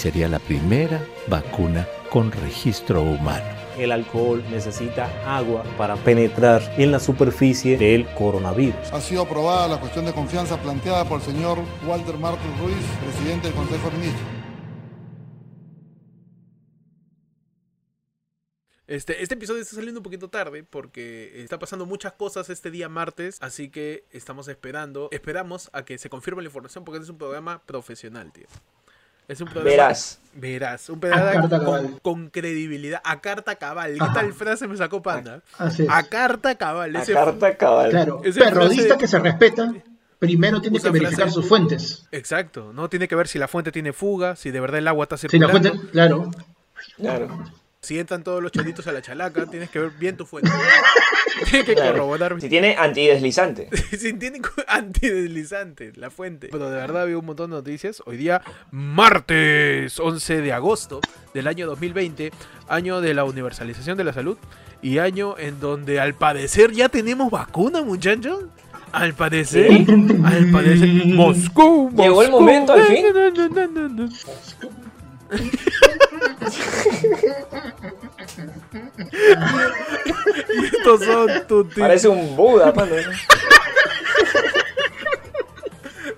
sería la primera vacuna con registro humano. El alcohol necesita agua para penetrar en la superficie del coronavirus. Ha sido aprobada la cuestión de confianza planteada por el señor Walter Martín Ruiz, presidente del Consejo de Ministros. Este, este episodio está saliendo un poquito tarde porque está pasando muchas cosas este día martes, así que estamos esperando, esperamos a que se confirme la información porque este es un programa profesional, tío. Es un programa. Verás. Verás. Un A programa con, con credibilidad. A carta cabal. ¿Qué Ajá. tal frase me sacó Panda? Así es. A carta cabal. A Ese- carta cabal. Claro, Ese periodista frase- que se respeta, primero tiene Usa que verificar frase- sus fuentes. Exacto. No tiene que ver si la fuente tiene fuga, si de verdad el agua está Si la circulando. fuente, claro. Claro. Si entran todos los choritos a la chalaca, tienes que ver bien tu fuente. Tienes que Claro. corroborar. Si tiene antideslizante. Si tiene antideslizante, la fuente. Pero de verdad había un montón de noticias. Hoy día, martes 11 de agosto del año 2020, año de la universalización de la salud y año en donde al parecer ya tenemos vacuna, muchachos. Al parecer, Sí. al parecer, Moscú, Llegó el Moscú. momento, al fin. Y estos son tus Parece un Buda, mano.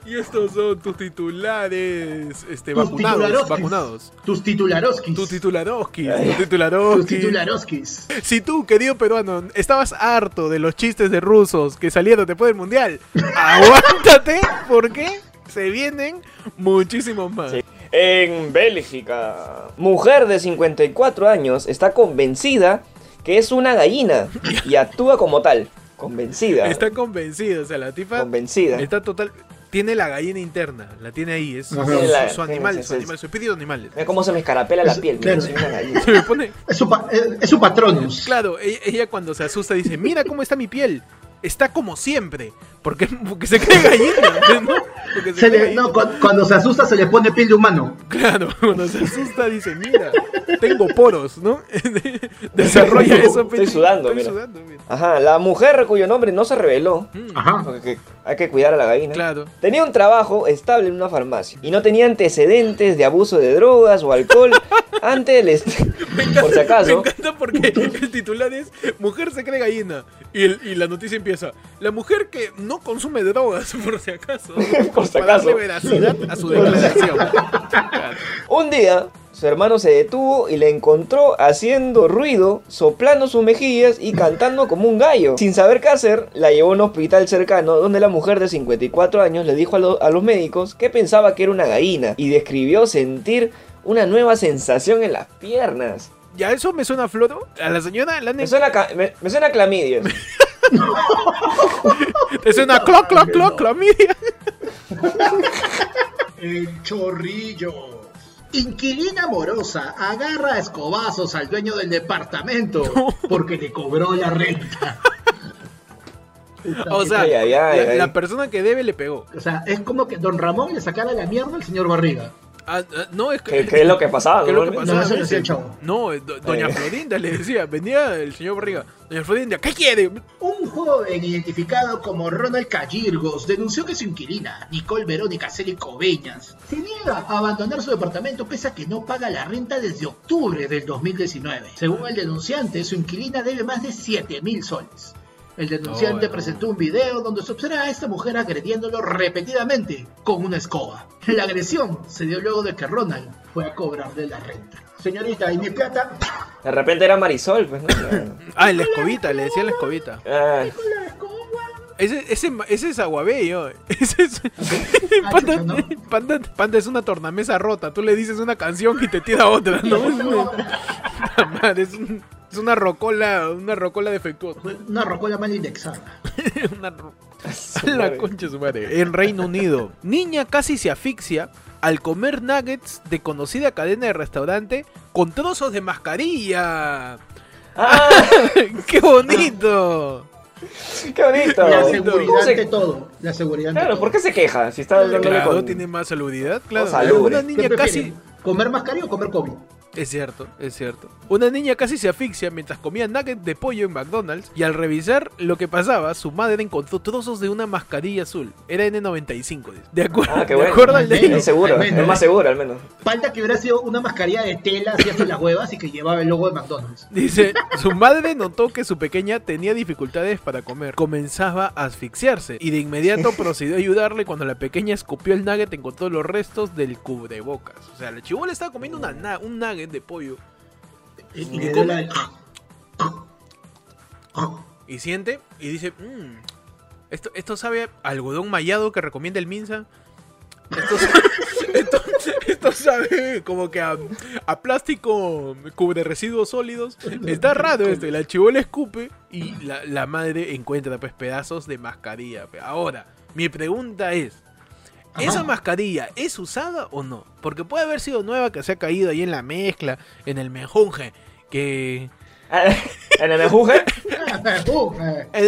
Y estos son tus titulares este, Tus vacunados, vacunados. Tus titularoskis. Tus titularoskis, tus Tus titularoskis. titularoskis. Si tú, querido peruano, estabas harto de los chistes de rusos que salieron después del mundial, aguántate porque se vienen muchísimos más. Sí. En Bélgica, mujer de 54 años está convencida que es una gallina y actúa como tal. Convencida. Está convencido, o sea, la tipa Convencida. está total. Tiene la gallina interna, la tiene ahí, es su, la- animal, su animal, su espíritu animal. Mira cómo se me escarapela la piel. mira, claro. soy una gallina. Se me pone, Es su, pa- es, es su patronus. Claro, ella, ella cuando se asusta dice, mira cómo está mi piel. Está como siempre. Porque, porque se cree gallina. ¿no? Porque se Se cree le- gallina. no, cu- cuando se asusta se le pone piel de humano. Claro, cuando se asusta dice, mira, tengo poros, ¿no? Desarrolla eso. Estoy sudando, estoy mira. sudando, mira. Ajá, la mujer cuyo nombre no se reveló. Mm, Ajá. Porque hay que cuidar a la gallina. Claro. Tenía un trabajo estable en una farmacia y no tenía antecedentes de abuso de drogas o alcohol ante el est- por si Me acaso. encanta porque el titular es Mujer se cree gallina. Y, el- y la noticia empieza: La mujer que no consume drogas, por si acaso. Por si acaso. darle veracidad a su declaración. Un día su hermano se detuvo y le encontró haciendo ruido, soplando sus mejillas y cantando como un gallo. Sin saber qué hacer, la llevó a un hospital cercano donde la mujer de 54 años le dijo a, lo- a los médicos que pensaba que era una gallina y describió sentir una nueva sensación en las piernas. ¿Ya eso me suena a floro? A la señora la Me suena, a me, me suena a clamidias. Te suena cloc, cloc, cloc, clamidia. El chorrillo. Inquilina amorosa agarra a escobazos al dueño del departamento porque le cobró la renta. O sea, Ay, ay, ay, la, ay. la persona que debe le pegó. O sea, es como que Don Ramón le sacara la mierda al señor Barriga. Ah, ah, no, es ¿Qué, qué es lo que pasaba? ¿Qué es lo que pasaba? No, eso a lo. No, do- doña. Florinda le decía, venía el señor Barriga, doña Florinda, ¿qué quiere? Un joven identificado como Ronald Callirgos denunció que su inquilina, Nicole Verónica Celi Coveñas, se niega a abandonar su departamento pese a que no paga la renta desde octubre del 2019. Según el denunciante, su inquilina debe más de 7 mil soles. El denunciante Oh, no. presentó un video donde se observa a esta mujer agrediéndolo repetidamente con una escoba. La agresión se dio luego de que Ronald fue a cobrarle la renta. Señorita, ¿y mi plata? De repente era Marisol, pues, ¿no? Ah, en la escobita, le decía la escobita. Ah. Ese, ese, ese es aguabello. Ese es. Panda, chucha, no. Panda- Panda es una tornamesa rota. Tú le dices una canción y te tira otra, ¿no? Es una, es, un- es una rocola, una rocola defectuosa. Una rocola mal indexada. Una ro- la concha de su madre. En Reino Unido, niña casi se asfixia al comer nuggets de conocida cadena de restaurante con trozos de mascarilla. ¡Ah! ¡Qué bonito! ¡Qué bonito! La ¿Cómo seguridad se- ante todo. La seguridad Claro, todo. ¿por qué se queja? Si está Claro, con... tiene más salubridad. Claro, una ¿Qué niña casi. ¿Comer mascarilla o comer COVID? Es cierto, es cierto. Una niña casi se asfixia mientras comía nuggets de pollo en McDonald's y al revisar lo que pasaba, su madre encontró trozos de una mascarilla azul. Era N95, dice. De acuerdo, Ah, qué de bueno. acuerdo al de- Es seguro, menos. es más seguro al menos. Falta que hubiera sido una mascarilla de tela así hasta las huevas y que llevaba el logo de McDonald's. Dice, su madre notó que su pequeña tenía dificultades para comer. Comenzaba a asfixiarse y de inmediato procedió a ayudarle cuando la pequeña escupió el nugget encontró los restos del cubrebocas. O sea, la chivola estaba comiendo una na- un nugget de pollo Y, ¿Y siente y dice, "Mm, esto, esto sabe a algodón mallado que recomienda el Minsa. Esto, sa- esto, esto sabe como que a, a plástico cubre residuos sólidos. Está raro esto. Y la chivola escupe y la, la madre encuentra pues pedazos de mascarilla. Ahora, mi pregunta es, ¿esa mascarilla es usada o no? Porque puede haber sido nueva que se ha caído ahí en la mezcla, en el menjunje, que... ¿En el mejunje? Eh, En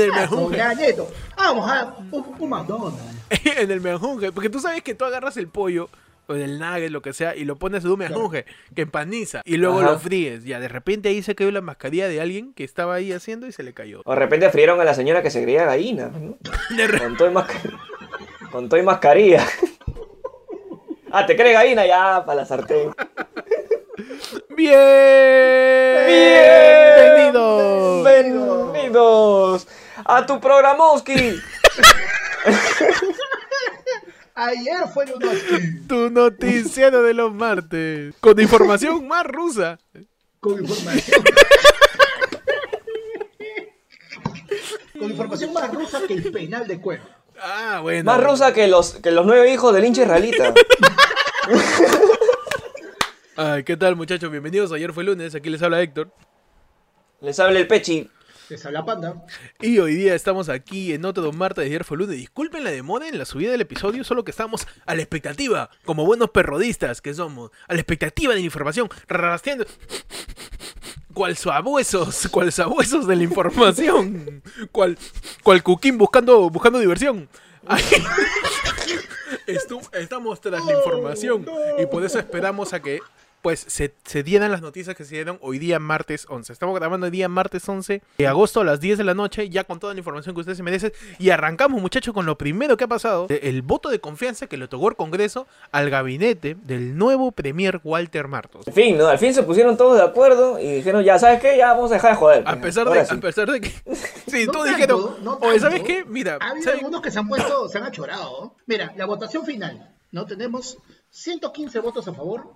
el nieto, Vamos a un, un McDonald's. en el menjunje. Porque tú sabes que tú agarras el pollo o el nugget, lo que sea, y lo pones en un menjunje que empaniza y luego Ajá. lo fríes. Ya de repente ahí se cayó la mascarilla de alguien que estaba ahí haciendo y se le cayó. O de repente frieron a la señora que se creía gallina. ¿no? De re- Con todo y mascarilla. Con todo y mascarilla. Ah, ¿te crees gallina? Ya, para la sartén. ¡Bienvenidos! Bienvenidos a tu programoski. Ayer fue más Tu noticiero de los martes. Con información más rusa. con información. con información más rusa que el penal de cuero. Ah, bueno. Más rusa que los, que los nueve hijos del hincha israelita. Ay, ¿qué tal, muchachos? Bienvenidos. Ayer fue lunes. Aquí les habla Héctor. Les habla el pechi. Les habla Panda. Y hoy día estamos aquí en otro martes de ayer fue lunes. Disculpen la demora en la subida del episodio, solo que estamos a la expectativa, como buenos perrodistas que somos, a la expectativa de la información, rastreando. Cual sabuesos, cual sabuesos de la información, cual, cual cuquín buscando, buscando diversión. Estu- estamos tras la información y por eso esperamos a que pues se, se dieran las noticias que se dieron hoy día martes 11. Estamos grabando el día martes 11 de agosto a las 10 de la noche, ya con toda la información que ustedes se merecen. Y arrancamos muchachos con lo primero que ha pasado, el voto de confianza que le otorgó el Congreso al gabinete del nuevo Premier Walter Martos. En fin, ¿no? Al fin se pusieron todos de acuerdo y dijeron, ya, ¿sabes qué? Ya vamos a dejar de joder. A pesar de, sí. a pesar de que... Sí, No todos tanto, dijeron, no oye, ¿sabes qué? Mira, Ha habido ¿saben- algunos que se han puesto, se han achorado. Mira, la votación final, ¿no? Tenemos 115 votos a favor,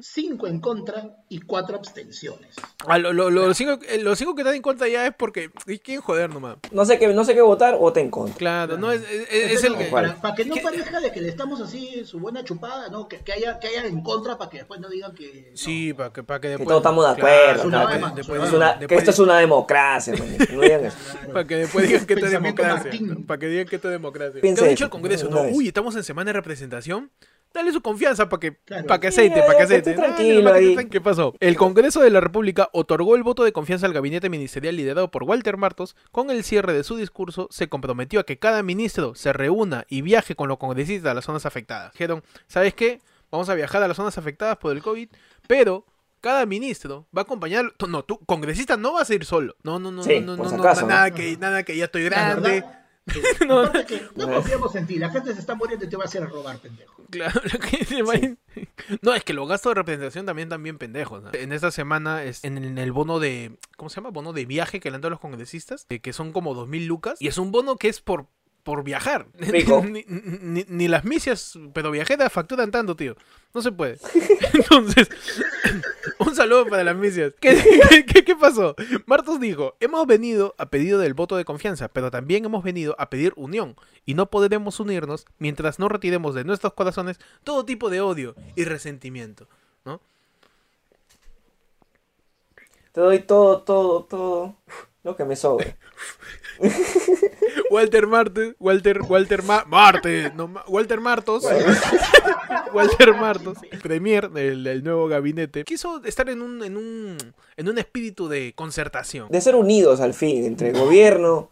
5 en contra y 4 abstenciones. Ah, lo- lo- lo- los, cinco, eh, los cinco que están en contra ya es porque... ¿y ¿Quién joder nomás? No sé qué, no sé qué votar, voten en contra. Claro, no es, es, es Entonces, el no, que... para, para que no ¿Qué? parezca de que le estamos así su buena chupada, ¿no? Que, que haya, que haya en contra para que después no digan que. no. Sí, para que, para que después... todos estamos de acuerdo, claro, que- que después Es es que esto es una democracia, man. No digan eso. Para que después digan que esto es democracia. Martín. Para que digan que esto es democracia. ¿Qué ha dicho el eso, Congreso? No, uy, estamos en semana de representación. Dale su confianza para que, Claro. para que aceite, para que aceite. Dale, tranquilo que esté- ¿Qué pasó? El Congreso de la República otorgó el voto de confianza al gabinete ministerial liderado por Walter Martos. Con el cierre de su discurso, se comprometió a que cada ministro se reúna y viaje con los congresistas a las zonas afectadas. Dijeron, ¿sabes qué? Vamos a viajar a las zonas afectadas por el COVID, pero cada ministro va a acompañar. No, tú, congresista, no vas a ir solo. No, no, no, Sí, no, no, por no, nada, que, nada que ya estoy La grande. No, aparte que no confiamos en ti. La gente se está muriendo y te va a hacer robar, pendejo. Claro, lo que se va- No, es que los gastos de representación también están bien pendejos. ¿no? En esta semana, es en el, en el bono de. ¿Cómo se llama? Bono de viaje que le han dado los congresistas, eh, que son como dos mil lucas. Y es un bono que es por, por viajar. Ni, ni- ni las misias, pero viajeras facturan tanto, tío. No se puede. Entonces, un saludo para las misias. ¿Qué, qué, qué pasó? Martos dijo, hemos venido a pedido del voto de confianza, pero también hemos venido a pedir unión, y no podremos unirnos mientras no retiremos de nuestros corazones todo tipo de odio y resentimiento. ¿no? Te doy todo, todo, todo lo que me sobre. Walter Martes, Walter, Walter Ma- no, Walter Martos, Walter Martos, premier del, del nuevo gabinete, quiso estar en un, en un, en un espíritu de concertación. De ser unidos al fin, entre gobierno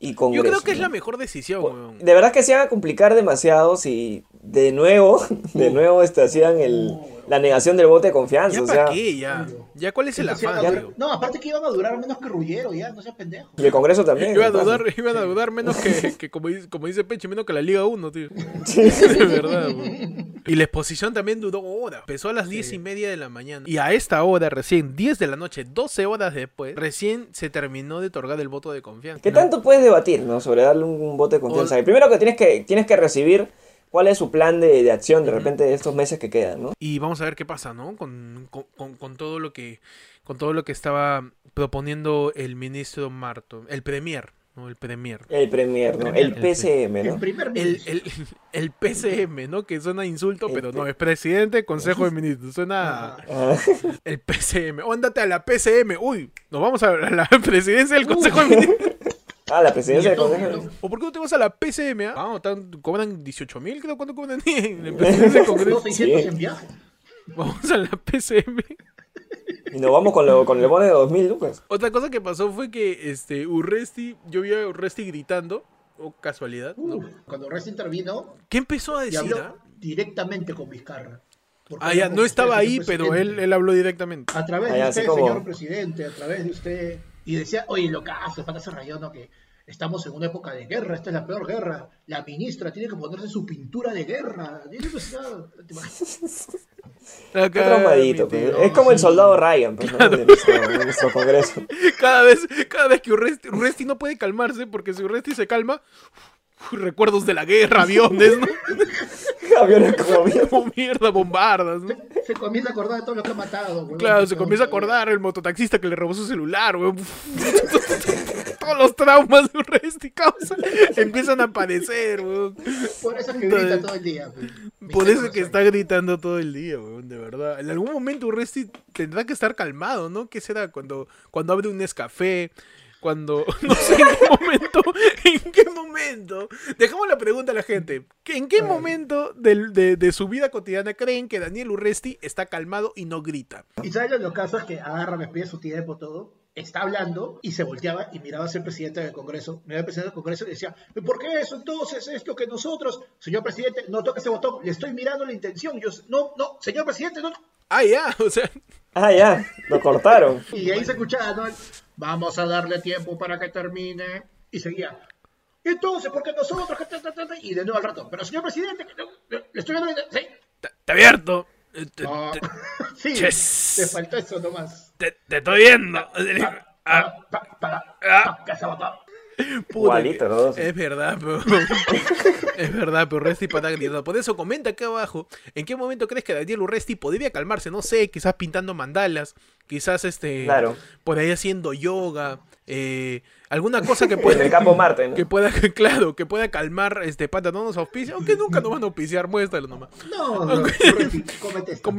y Yo Congreso. creo que es la mejor decisión, weón. De verdad que se va a complicar demasiado si de nuevo, de nuevo este, hacían el, la negación del voto de confianza. ¿Ya o para sea, qué? Ya. ¿Ya cuál es el afán, ya- No, aparte que iban a durar menos que Rullero, ya, no seas pendejo. y el Congreso también. Iban a dudar, iban a dudar menos que, que como, dice, como dice Peche, menos que la Liga 1, tío. De verdad, weón. Y la exposición también duró horas. Empezó a las diez y media de la mañana. Y a esta hora, recién, 10 de la noche, 12 horas después, recién se terminó de otorgar el voto de confianza. ¿Qué ¿no? tanto puedes debatir, no? Sobre darle un, un voto de confianza. El primero que tienes que tienes que recibir cuál es su plan de, de acción de repente de estos meses que quedan, ¿no? Y vamos a ver qué pasa, ¿no? Con, con- con- con todo lo que con todo lo que estaba proponiendo el ministro Marto, el premier, ¿no? El premier. El Premier, ¿no? El PCM, El ¿no? primer El, ministro. el, el PCM, ¿no? Que suena insulto, El pero no, es presidente, consejo de ministros. Suena Ah, el PCM. O ándate a la PCM. Uy, nos vamos a a la presidencia del consejo de ministros. Ah, la presidencia del nieto. ¿O por qué no te vas a la PCM? ah? Ah, tan- cobran 18 mil, creo. ¿Cuánto cobran en la presidencia del Congreso? 600 Sí. en viaje. Vamos a la PCM. Y nos vamos con, lo, con el bono de 2000 lucas. Otra cosa que pasó fue que este Urresti, yo vi a Urresti gritando, o casualidad, ¿no? Uh, cuando Reyes intervino, ¿Qué empezó a y decir? habló ah? directamente con Vizcarra. Ah, ya, no estaba ahí, pero él, él habló directamente. A través Ah, de usted, como- señor presidente, a través de usted. Y decía, oye, lo que hace, para ese rayón, ¿no? que estamos en una época de guerra, esta es la peor guerra. La ministra tiene que ponerse su pintura de guerra. Pues. Está traumadito, pues. tío. Es como el soldado Ryan, pues, ¿no? De nuestro, nuestro Congreso. Cada vez, cada vez que Urresti, Urresti no puede calmarse, porque si Urresti se calma, uf, recuerdos de la guerra, aviones, ¿no? Aviones como mierda. Como mierda, bombardas, ¿no? Se comienza a acordar de todo lo que ha matado. huevón. Claro, se comienza a acordar el mototaxista que le robó su celular, weón. Todos los traumas de Urresti causa empiezan a aparecer, weón. Por eso es que grita todo el día. Por eso que está gritando todo el día, weón, de verdad. En algún momento Urresti tendrá que estar calmado, ¿no? ¿Qué será? Cuando, cuando abre un Nescafé, cuando... No sé en qué momento, en qué momento... Dejamos la pregunta a la gente. ¿que- ¿En qué momento del- de, de su vida cotidiana creen que Daniel Urresti está calmado y no grita? Y sabes lo- los casos que agarra, me pide su tiempo, todo. Está hablando y se volteaba y miraba hacia el presidente del Congreso. Miraba al presidente del Congreso y decía, ¿por qué eso entonces? Esto que nosotros, señor presidente, no toque ese botón, le estoy mirando la intención. Yo, no, no, señor presidente, no. Ah, ya, o sea... Ah, ya, lo cortaron. Y ahí se escuchaba, ¿no? Vamos a darle tiempo para que termine. Y seguía. Entonces, porque nosotros, que ta, ta, ta, ta", y de nuevo al rato, pero señor presidente, le estoy viendo, la- sí, Te, abierto. No. sí, te faltó eso nomás. te- te estoy viendo. Ah, Pa, pa, para, Ah. pa, botón. Puta Igualito, dos. Es verdad, pero. es verdad, pero Resti para gritando. Por eso comenta acá abajo. ¿En qué momento crees que Daniel Urresti podría calmarse? No sé, quizás pintando mandalas. Quizás este. Claro. Por ahí haciendo yoga. eh, alguna cosa que En pueda. el campo Marte, ¿no? Que pueda, claro, que pueda calmar este pata, no nos auspicia, aunque nunca nos van a auspiciar, muéstralo nomás. No, no. Comete- esto.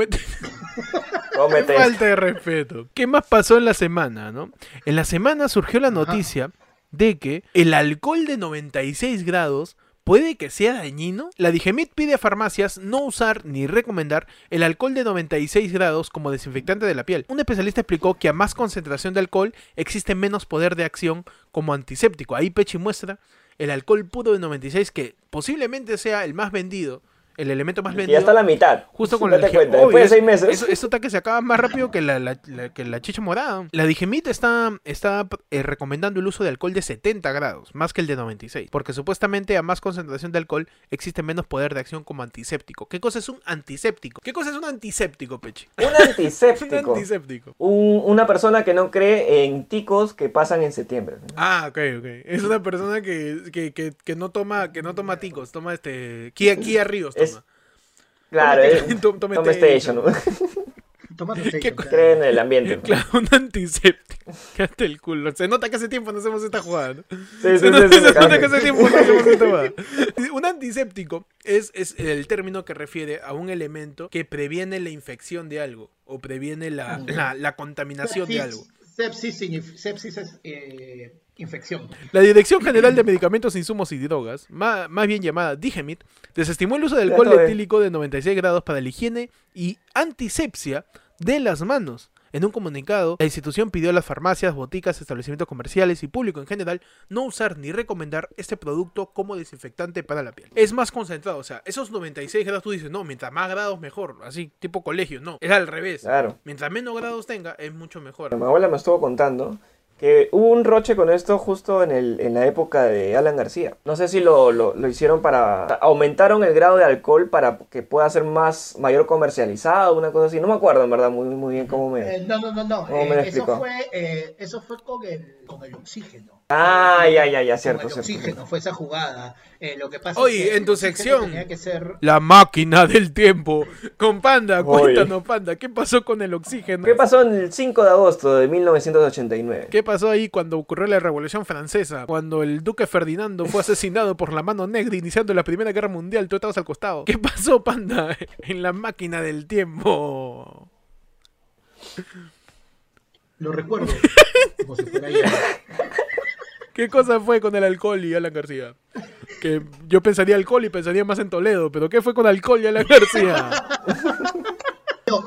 falta de respeto. ¿Qué más pasó en la semana, no? En la semana surgió la noticia de que el alcohol de 96 grados puede que sea dañino. La Digemit pide a farmacias no usar ni recomendar el alcohol de 96 grados como desinfectante de la piel. Un especialista explicó que a más concentración de alcohol existe menos poder de acción como antiséptico. Ahí Pechi muestra el alcohol puro de 96 que posiblemente sea el más vendido, el elemento más Y vendido. ya está a la mitad. Justo con la energía. cuenta, Obvio, después de seis meses. Eso, eso está que se acaba más rápido que la, la- la- que la chicha morada. La Digemit está, está eh, recomendando el uso de alcohol de 70 grados, más que el de 96. Porque supuestamente a más concentración de alcohol existe menos poder de acción como antiséptico. ¿Qué cosa es un antiséptico? ¿Qué cosa es un antiséptico, Peche? Un Un antiséptico. antiséptico. Un- una persona que no cree en ticos que pasan en septiembre. ¿no? Ah, ok, ok. Es una persona que, que, que, que no toma que no toma ticos, toma este Kia, Kia Ríos Es- toma. Claro, es, tome- tome tome station. station. ¿no? Toma tu sello, ¿Qué- claro. Cree en el ambiente. ¿no? Claro, un antiséptico. Quédate el culo. Se nota que hace tiempo no hacemos esta jugada, ¿no? Sí, Se sí, nota, sí, se sí, nota sí. que hace tiempo no hacemos esta jugada. Un antiséptico es, es el término que refiere a un elemento que previene la infección de algo o previene la, la, la contaminación de algo. Sepsis, sepsis es eh, infección. La Dirección General de Medicamentos, Insumos y Drogas, ma- más, bien llamada DIGEMIT, desestimó el uso de alcohol etílico de 96 grados para la higiene y antisepsia de las manos. En un comunicado, la institución pidió a las farmacias, boticas, establecimientos comerciales y público en general no usar ni recomendar este producto como desinfectante para la piel. Es más concentrado, o sea, esos 96 grados tú dices, no, mientras más grados mejor, así, tipo colegio, no, es al revés. Claro. Mientras menos grados tenga, es mucho mejor. Mi abuela me estuvo contando que hubo un roche con esto justo en, el, en la época de Alan García. No sé si lo, lo, lo hicieron para... Aumentaron el grado de alcohol para que pueda ser más mayor comercializado, una cosa así. No me acuerdo, en verdad, muy, muy bien cómo me... Eh, no, no, no, no. ¿Cómo eh, me eso, fue, eh, eso fue con el, con el oxígeno. Ah, ya, ya, ya, cierto, cierto. oxígeno, fue esa jugada. Eh, lo que pasa Oye, es que en tu sección. Tenía que ser... La máquina del tiempo. Con Panda, Oye. cuéntanos, Panda, ¿qué pasó con el oxígeno? ¿Qué pasó en el 5 de agosto de 1989? ¿Qué pasó ahí cuando ocurrió la Revolución Francesa? Cuando el duque Ferdinando fue asesinado por la mano negra iniciando la Primera Guerra Mundial, tú estabas al costado. ¿Qué pasó, panda, en la máquina del tiempo? Lo recuerdo. como si fuera ayer. ¿Qué cosa fue con el alcohol y Alan García? Que yo pensaría alcohol y pensaría más en Toledo, pero ¿qué fue con alcohol y Alan García?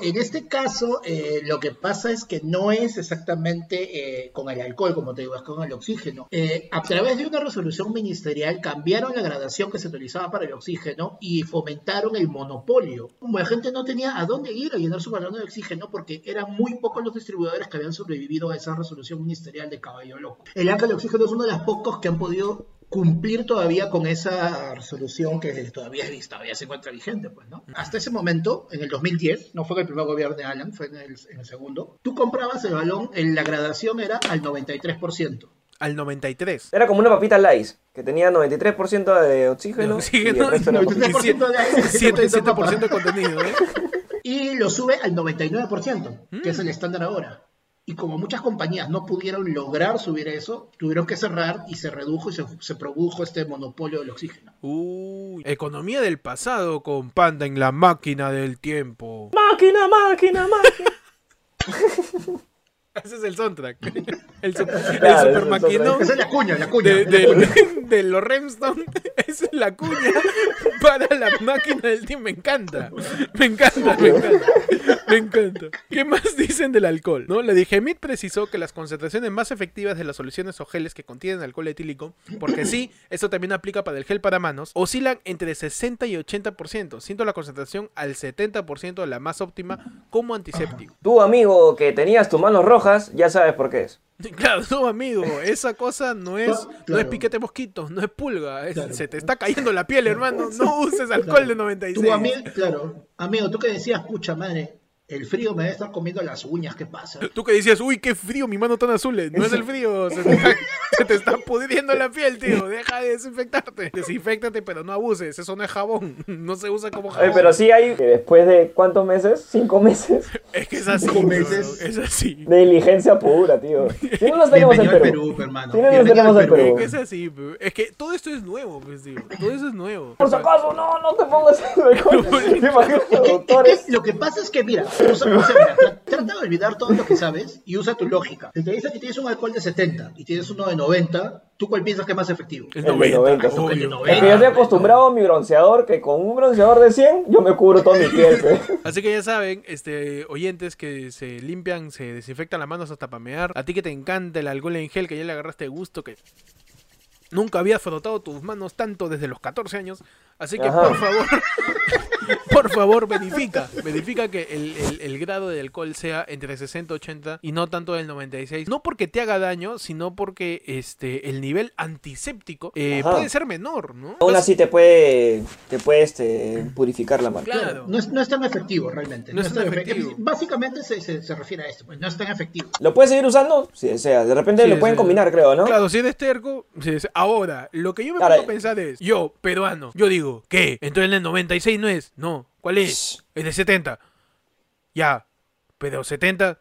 En este caso eh, lo que pasa es que no es exactamente eh, con el alcohol, como te digo, es con el oxígeno. Eh, a través de una resolución ministerial cambiaron la gradación que se utilizaba para el oxígeno y fomentaron el monopolio. Como la gente no tenía a dónde ir a llenar su balón de oxígeno porque eran muy pocos los distribuidores que habían sobrevivido a esa resolución ministerial de caballo loco. El ángel de oxígeno es uno de los pocos que han podido cumplir todavía con esa resolución que todavía, es- todavía se encuentra vigente, pues, ¿no? Hasta ese momento, en el 2010, no fue en el primer gobierno de Alan, fue en el, en el segundo, tú comprabas el balón, en la gradación era al 93%. Al 93. Era como una papita Lays, que tenía 93% de oxígeno, De oxígeno, y el resto era 93% de aire, 7, 7% de contenido, ¿eh? Y lo sube al 99%, que es el estándar ahora. Y como muchas compañías no pudieron lograr subir eso, tuvieron que cerrar y se redujo y se, se produjo este monopolio del oxígeno. Uy, economía del pasado con Panda en la máquina del tiempo. Máquina, máquina, máquina. Ese es el soundtrack. El, su- el Claro, super maquinón Esa es la cuña, la cuña. de, es la cuña. de- de los Remstone. Esa es la cuña para la máquina del tiempo. Me encanta. Me encanta, me encanta. Me encanta. ¿Qué más dicen del alcohol? ¿No? La Digemit precisó que las concentraciones más efectivas de las soluciones o geles que contienen alcohol etílico, porque sí, esto también aplica para el gel para manos, oscilan entre 60 y 80%, siendo la concentración al 70% de la más óptima como antiséptico. Tú, amigo, que tenías tus manos rojas, ya sabes por qué es. Claro, no, amigo, esa cosa no es, no es Claro. piquete mosquito, no es pulga, es- Claro. se te está cayendo la piel, hermano, no uses alcohol de 96. Tú, amigo, claro, amigo, tú que decías, pucha madre, el frío me debe estar comiendo las uñas, ¿qué pasa? Tú que decías, uy, qué frío, mi mano tan azul. No es el frío, se te, está, se te está pudriendo la piel, tío. Deja de desinfectarte. Desinfectate, pero no abuses. Eso no es jabón. No se usa como Oye, jabón. pero sí hay, que después de cuántos meses, cinco meses, Es que es así. Cinco meses. Es así. de diligencia pura, tío. Si no nos tenemos en Perú. Perú, hermano. Si no nos tenemos en Perú. Es que es así, bro. Es que todo esto es nuevo, pues, tío. Todo eso es nuevo. Por si acaso, no, no te pongas en alcohol. ¿Te imaginas los doctores? Lo que pasa es que, mira, usa- o sea, mira, tra- trata de olvidar todo lo que sabes y usa tu lógica. Si te dice que tienes un alcohol de 70 y tienes uno de 90, ¿tú cuál piensas que es más efectivo? El El de 90, obvio. el de Es 90. que yo estoy acostumbrado a mi bronceador, que con un bronceador de 100 yo me cubro toda mi piel. Así que ya saben, este, oyentes que se limpian, se desinfectan las manos hasta pamear. A ti que te encanta el alcohol en gel, que ya le agarraste gusto, que nunca habías frotado tus manos tanto desde los 14 años. Así que Ajá. por favor, por favor, verifica. Verifica que el, el- el grado de alcohol sea entre 60 y 80 y no tanto del 96. No porque te haga daño, sino porque este, el nivel antiséptico eh, puede ser menor, ¿no? Aún así te puede, te puede este, purificar la mano. Claro. No es, no es tan efectivo realmente. No es tan tan efe- efectivo. Básicamente se, se- se refiere a esto, pues, no es tan efectivo. ¿Lo puedes seguir usando? Sí, o sea, de repente Sí, lo pueden sí. combinar, creo, ¿no? Claro, si eres terco, si es- ahora, lo que yo me a pensar es, yo, peruano, yo digo, ¿qué? Entonces el 96 no es, no, ¿cuál es? Es de 70. Ya, pero 70...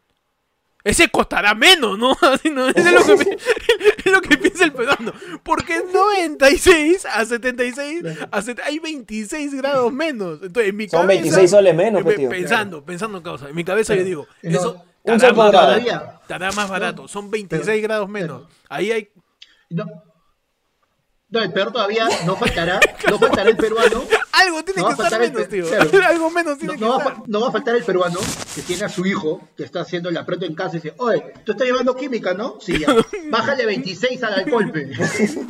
Ese costará menos, ¿no? ¿no? Eso es lo que, es lo que piensa el peruano. Porque en 96 a 76 a set- hay 26 grados menos. Entonces, en mi Son cabeza... 26 soles menos, eh, pues, tío. Pensando, pensando en causa. En mi cabeza yo digo, No, eso un estará más barato. Estará más barato. Son 26 grados menos. Ahí hay No, No, el peor todavía, no faltará, no faltará el peruano. Algo tiene No que estar menos, tío. claro. Algo menos No, tiene no va a, que estar. no va a faltar el peruano que tiene a su hijo, que está haciendo la pronto en casa y dice, oye, tú estás llevando química, ¿no? Sí, ya. Bájale 26 al alcohol,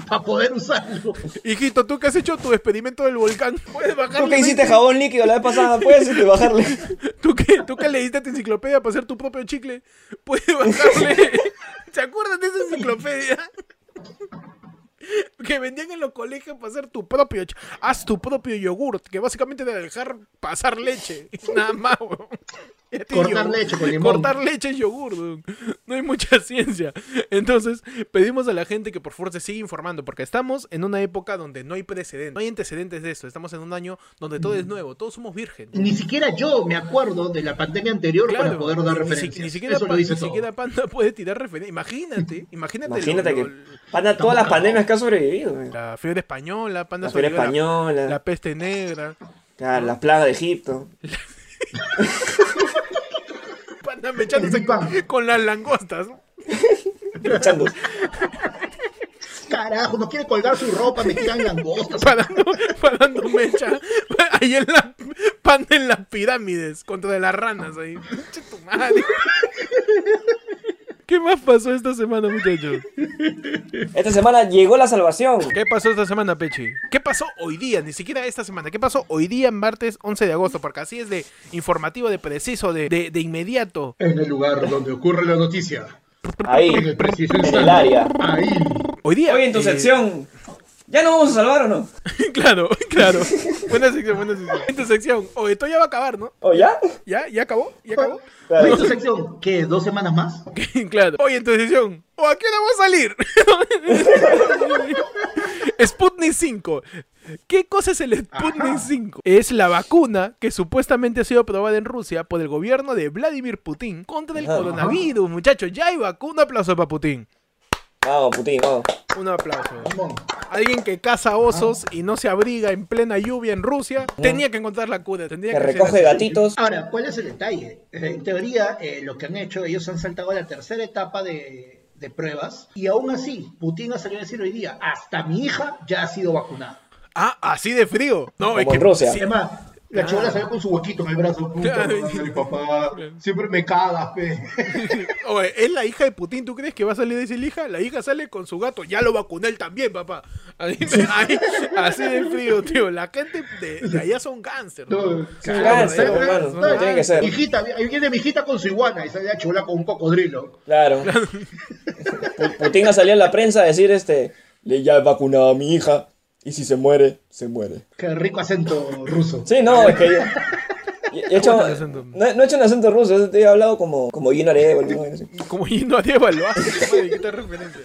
para poder usarlo. Hijito, tú que has hecho tu experimento del volcán, puedes bajarle. Tú que hiciste 20? jabón líquido la vez pasada, puedes este, bajarle. ¿Tú que, tú que leíste tu enciclopedia para hacer tu propio chicle, puedes bajarle. ¿Se acuerdan de esa enciclopedia? Que vendían en los colegios para hacer tu propio. Haz tu propio yogurt, que básicamente era dejar pasar leche. Nada más, weón. Cortar yogur. leche con limón. Cortar leche es yogur, weón. No hay mucha ciencia. Entonces, pedimos a la gente que por favor se siga informando, porque estamos en una época donde no hay precedentes. No hay antecedentes de esto. Estamos en un año donde todo es nuevo. Todos somos virgen. Ni siquiera yo me acuerdo de la pandemia anterior para poder dar referencias. ni siquiera, Eso lo ni siquiera Panda puede tirar referencias. Imagínate, imagínate. lo- Imagínate lo- que Panda todas las pandemias que ha sobrevivido. La fiebre española, Panda La fiebre la- peste negra. claro, las plagas de Egipto. Panda mechándose con, las langostas. echando. Carajo, no quiere colgar su ropa, me tiran langostas. Parando, parando mecha. Ahí en la. Panda en las pirámides. Contra las ranas ahí. Pinche tu madre. ¿Qué más pasó esta semana, muchachos? Esta semana llegó la salvación. ¿Qué pasó esta semana, Pechi? ¿Qué pasó hoy día? Ni siquiera esta semana. ¿Qué pasó hoy día, martes 11 de agosto? Porque así es de informativo, de preciso, de, de, de inmediato. En el lugar donde ocurre la noticia. Ahí, En el preciso en el área. Ahí. Hoy día. Hoy en tu eh, sección. ¿Ya no vamos a salvar o no? claro, claro. Buena sección, buena sección. En tu sección. O esto ya va a acabar, ¿no? ¿O ya? ¿Ya? ¿Ya acabó? ¿Ya acabó? Tu sección, ¿qué? ¿Dos semanas más? claro. Hoy en tu sección. ¿O a qué hora va a salir? Sputnik 5. ¿Qué cosa es el Sputnik 5? Es la vacuna que supuestamente ha sido aprobada en Rusia por el gobierno de Vladimir Putin contra el Ajá. coronavirus, muchachos. Ya hay vacuna. Un aplauso para Putin. Vamos, Putin, vamos. Un aplauso. Simón. Alguien que caza osos y no se abriga en plena lluvia en Rusia, tenía que encontrar la cura. Tendría Que recoge gatitos. Ahora, ¿cuál es el detalle? Eh, En teoría, eh, lo que han hecho, ellos han saltado a la tercera etapa de, de pruebas y aún así, Putin ha salido a decir hoy día, hasta mi hija ya ha sido vacunada. Ah, así de frío. No, Como es que en Rusia. Además, la chivola salió con su huequito en el brazo. Puta, mi papá, siempre me cagas, pe. Oye, es la hija de Putin, ¿tú crees que va a salir de esa hija? La hija sale con su gato, ya lo vacuné él también, papá. Ahí- ahí- así de frío, tío. La gente de, de allá son cáncer. ¿no? Tiene que ser. Hijita, ahí viene mi hijita con su iguana y sale la chivola con un cocodrilo. Claro. Pu- Putin ha salido en la prensa a decir este. Le ya he vacunado a mi hija. Y si se muere, se muere. Qué rico acento ruso. Sí, no, es que yo. He he hecho, no, no he hecho un acento ruso, he hablado como, como Gino Arevalo. Como yendo a Diego lo hace, madre, ¿qué te referencia?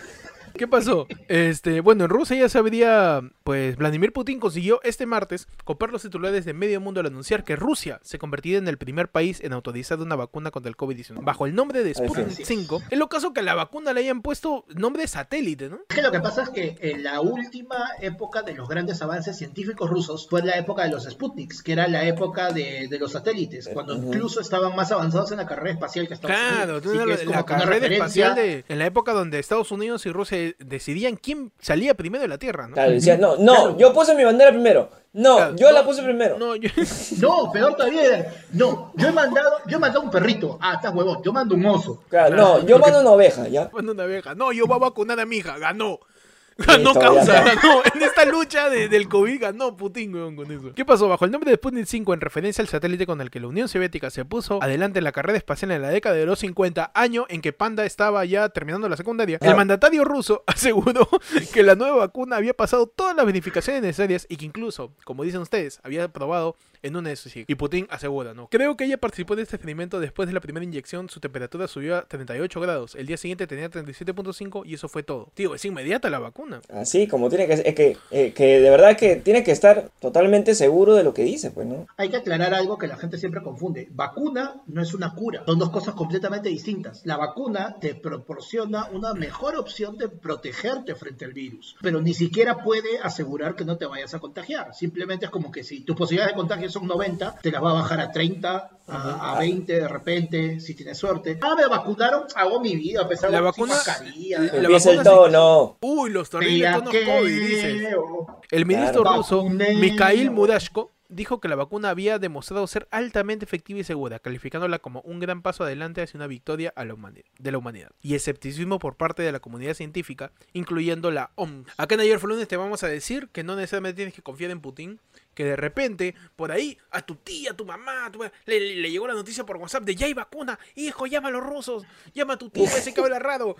¿Qué pasó? Este, bueno, en Rusia ya sabría, pues Vladimir Putin consiguió este martes comprar los titulares de medio mundo al anunciar que Rusia se convertiría en el primer país en autorizar una vacuna contra el COVID-19 bajo el nombre de Sputnik fin. 5. Es lo caso que a la vacuna le hayan puesto nombre de satélite, ¿no? Es que lo que pasa es que en la última época de los grandes avances científicos rusos fue la época de los Sputniks, que era la época de, de los satélites, cuando incluso estaban más avanzados en la carrera espacial que Estados Claro, Unidos. como la una carrera referencia- espacial de, en la época donde Estados Unidos y Rusia decidían quién salía primero de la Tierra, ¿no? Claro, no, no, yo puse mi bandera primero. No, Claro, yo no, la puse primero. No, yo- No, peor todavía era, no, yo he mandado, yo he mandado un perrito. Ah, estás huevón, yo mando un oso. Claro, no, yo mando una oveja, ¿ya? Manda una vieja. No, yo voy a vacunar a mi hija. Ganó. Ganó Listo, causa, ganó. En esta lucha de- del COVID ganó Putin, weón, con eso. ¿Qué pasó? Bajo el nombre de Sputnik 5, en referencia al satélite con el que la Unión Soviética se puso adelante en la carrera espacial en la década de los 50, año en que Panda estaba ya terminando la secundaria, el Ah. mandatario ruso aseguró que la nueva vacuna había pasado todas las verificaciones necesarias y que incluso, como dicen ustedes, había probado en una de sus hijas. Y Putin asegura, ¿no? Creo que ella participó de este experimento después de la primera inyección, su temperatura subió a 38 grados. El día siguiente tenía 37.5 y eso fue todo. Tío, es inmediata la vacuna. Así como tiene que ser. Es que, eh, que de verdad que tiene que estar totalmente seguro de lo que dice, pues, ¿no? Hay que aclarar algo que la gente siempre confunde. Vacuna no es una cura, son dos cosas completamente distintas. La vacuna te proporciona una mejor opción de protegerte frente al virus, pero ni siquiera puede asegurar que no te vayas a contagiar. Simplemente es como que si tus posibilidades de contagio son 90, te las va a bajar a 30, a, a 20 de repente, si tienes suerte. Ah, me vacunaron, hago mi vida, a pesar La de vacuna- mascarilla. la Empieza el vacuna tono. Uy, los COVID. El ministro Claro. ruso. Mikhail Murashko dijo que la vacuna había demostrado ser altamente efectiva y segura, calificándola como un gran paso adelante hacia una victoria a la de la humanidad. Y escepticismo por parte de la comunidad científica, incluyendo la OMS. Acá en Ayer fue lunes te vamos a decir que no necesariamente tienes que confiar en Putin, que de repente, por ahí, a tu tía, a tu mamá, a tu- le, le- le llegó la noticia por WhatsApp de ya hay vacuna, hijo, llama a los rusos, llama a tu tío ese que habla raro,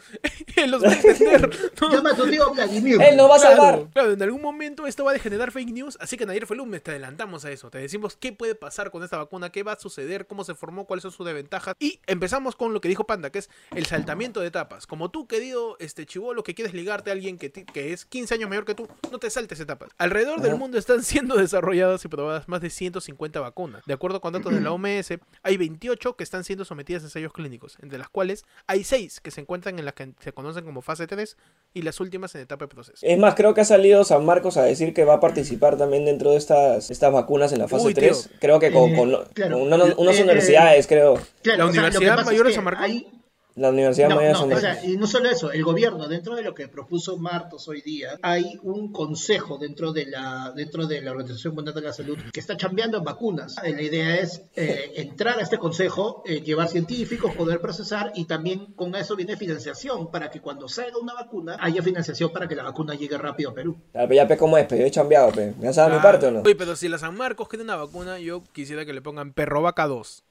él los va a entender. ¿no? Llama a tu tío Vladimir. Él nos va a salvar. Claro, claro, en algún momento esto va a degenerar fake news, así que fue lunes, te adelantamos a eso, te decimos qué puede pasar con esta vacuna, qué va a suceder, cómo se formó, cuáles son sus desventajas y empezamos con lo que dijo Panda, que es el saltamiento de etapas. Como tú, querido este chivolo que quieres ligarte a alguien que, es 15 años mayor que tú, no te saltes etapas. Alrededor del mundo están siendo desarrolladas y probadas más de 150 vacunas. De acuerdo con datos de la OMS, hay 28 que están siendo sometidas a ensayos clínicos, entre las cuales hay 6 que se encuentran en las que se conocen como fase 3 y las últimas en etapa de proceso. Es más, creo que ha salido San Marcos a decir que va a participar también dentro de estas, estas vacunas en la fase Uy, 3. tío. Creo que con, Eh, con- claro. con una- unas Eh, universidades, creo. Claro, ¿La o sea, Universidad Mayor de es San Marcos? hay- La Universidad No, de no, San o sea, y no solo eso, el gobierno, dentro de lo que propuso Martos hoy día, hay un consejo dentro de la, dentro de la Organización Mundial de la Salud que está chambeando en vacunas. La idea es eh, entrar a este consejo, eh, llevar científicos, poder procesar y también con eso viene financiación para que cuando salga una vacuna haya financiación para que la vacuna llegue rápido a Perú. Ah, pero ya pe cómo es, yo he chambeado, pe. ¿Me has dado mi Ah, parte o no? Oye, pero si la San Marcos quiere una vacuna, yo quisiera que le pongan Perro Vaca 2.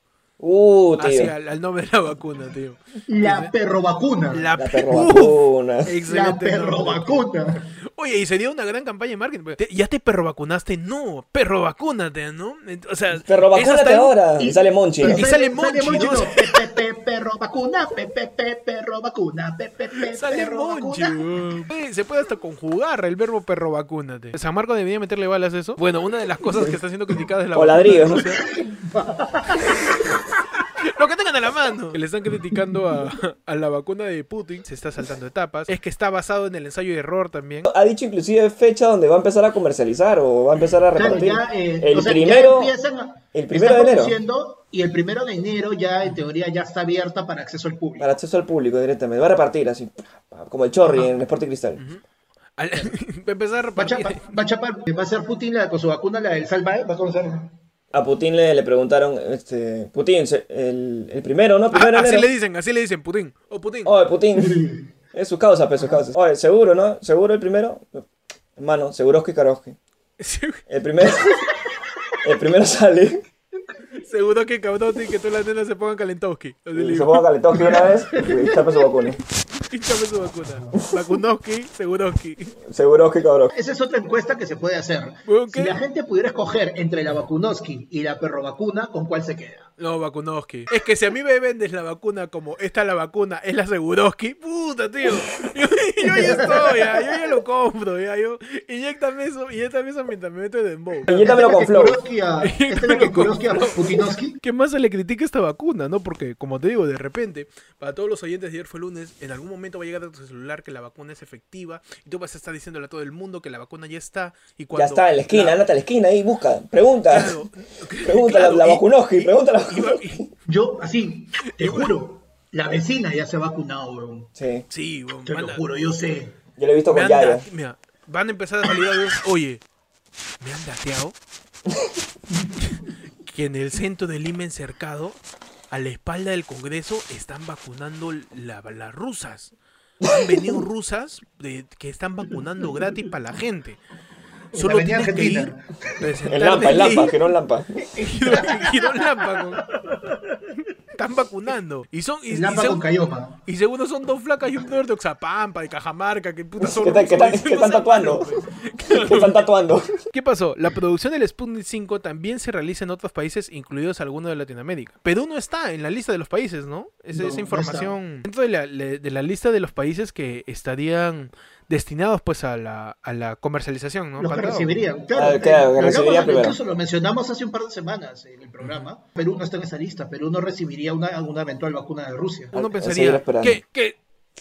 Uh, tío. Así al, al nombre de la vacuna, tío. La perro vacuna. La, La pe- perro vacuna. La excelente perro vacuna. Oye, y sería una gran campaña de marketing. ¿te- ¿Ya te perro vacunaste? No, perro vacúnate, ¿no? O sea, Perro vacúnate ahora. y- Y sale Monchi, ¿no? y sale Monchi, ¿no? ¿no? Pe, pe, pe, perro vacuna, pe, pe, pe, perro vacuna, pe, pe, pe, Sale perro Monchi, vacuna. weón. Oye, Se puede hasta conjugar el verbo perro vacúnate. ¿San Marcos debería meterle balas a eso? Bueno, una de las cosas que está siendo criticada es la O vacuna Lo que tengan a la mano. Que le están criticando a, a la vacuna de Putin. Se está saltando etapas. Es que está basado en el ensayo de error también. Ha dicho inclusive fecha donde va a empezar a comercializar o va a empezar a Claro, repartir. ya, eh, el o sea, ya primero, empiezan a- el primero de enero. Y el primero de enero ya, en teoría, ya está abierta para acceso al público. para acceso al público directamente. Va a repartir así, como el Chorri Ajá. en Sport y Cristal. Al- va a empezar a Va a, repartir. chapar, va a chapar, va a ser Putin la- con su vacuna, la del Salvae, va a conocer. A Putin le, le preguntaron, este, Putin, el, el primero, ¿no? Ah, Primero de así enero. le dicen, así le dicen, Putin. O Putin. Oye, Putin. es su causa, pues, su causa. Oye, seguro, ¿no? ¿Seguro el primero? Hermano, Seguroski Karoski. El primero. el primero sale. Seguro que y que todas las nenas se pongan Kalentowski. Se digo. ponga Kaletowski una vez y su vacuna. Pinchame su vacuna. Vakunovski, Seguroski. Seguroski Karoski. Esa es otra encuesta que se puede hacer. Si la gente pudiera escoger entre la vacunoski y la perro vacuna, ¿con cuál se queda? No, Vakunovski. Es que si a mí me vendes la vacuna como esta la vacuna es la Seguroski, puta, tío. Yo, yo ya estoy, ya, yo ya lo compro, ya. Yo, inyectame eso, inyectame eso mientras me meto en dembow. Y también lo con flow. Putinoski. ¿Qué más se le critica esta vacuna, no? Porque, como te digo, de repente, para todos los oyentes de ayer fue lunes, en algún momento va a llegar a tu celular que la vacuna es efectiva y tú vas a estar diciéndole a todo el mundo que la vacuna ya está. Y cuando Ya está, en la esquina, la- andate a la esquina ahí, busca, pregunta. Claro, Pregunta claro, la, la y- Vakunovski, y- pregunta la Yo, así, te juro, la vecina ya se ha vacunado, weón. Sí, Sí, weón, Te lo a- juro, yo sé. yo lo he visto me con han Yaya. da- mira, van a empezar a salir audios, oye, me han dateado que en el centro de Lima encercado, a la espalda del Congreso, están vacunando la- las rusas. Han venido rusas de- que están vacunando gratis para la gente. Solo tienes que ir, El Lampa, el ahí, Lampa, que no Lampa. Girón, Lampa, con- Están vacunando. Y son. Y, y Lampa seg- con Cayoma. y seguro son dos flacas y un brother de Oxapampa, de Cajamarca, que puta son. ¿Qué no están tatuando? Que están tatuando. ¿Qué pasó? La producción del Sputnik 5 también se realiza en otros países, incluidos algunos de Latinoamérica. Perú no está en la lista de los países, ¿no? Esa, No, esa no información. Dentro de la, de la lista de los países que estarían destinados pues a la, a la comercialización, ¿no? Los que recibirían. Claro, Ah, claro, eh, que hablamos- recibiría primero. incluso lo mencionamos hace un par de semanas en el programa. Perú no está en esa lista. Perú no recibiría una, una eventual vacuna de Rusia. Uno pensaría que, que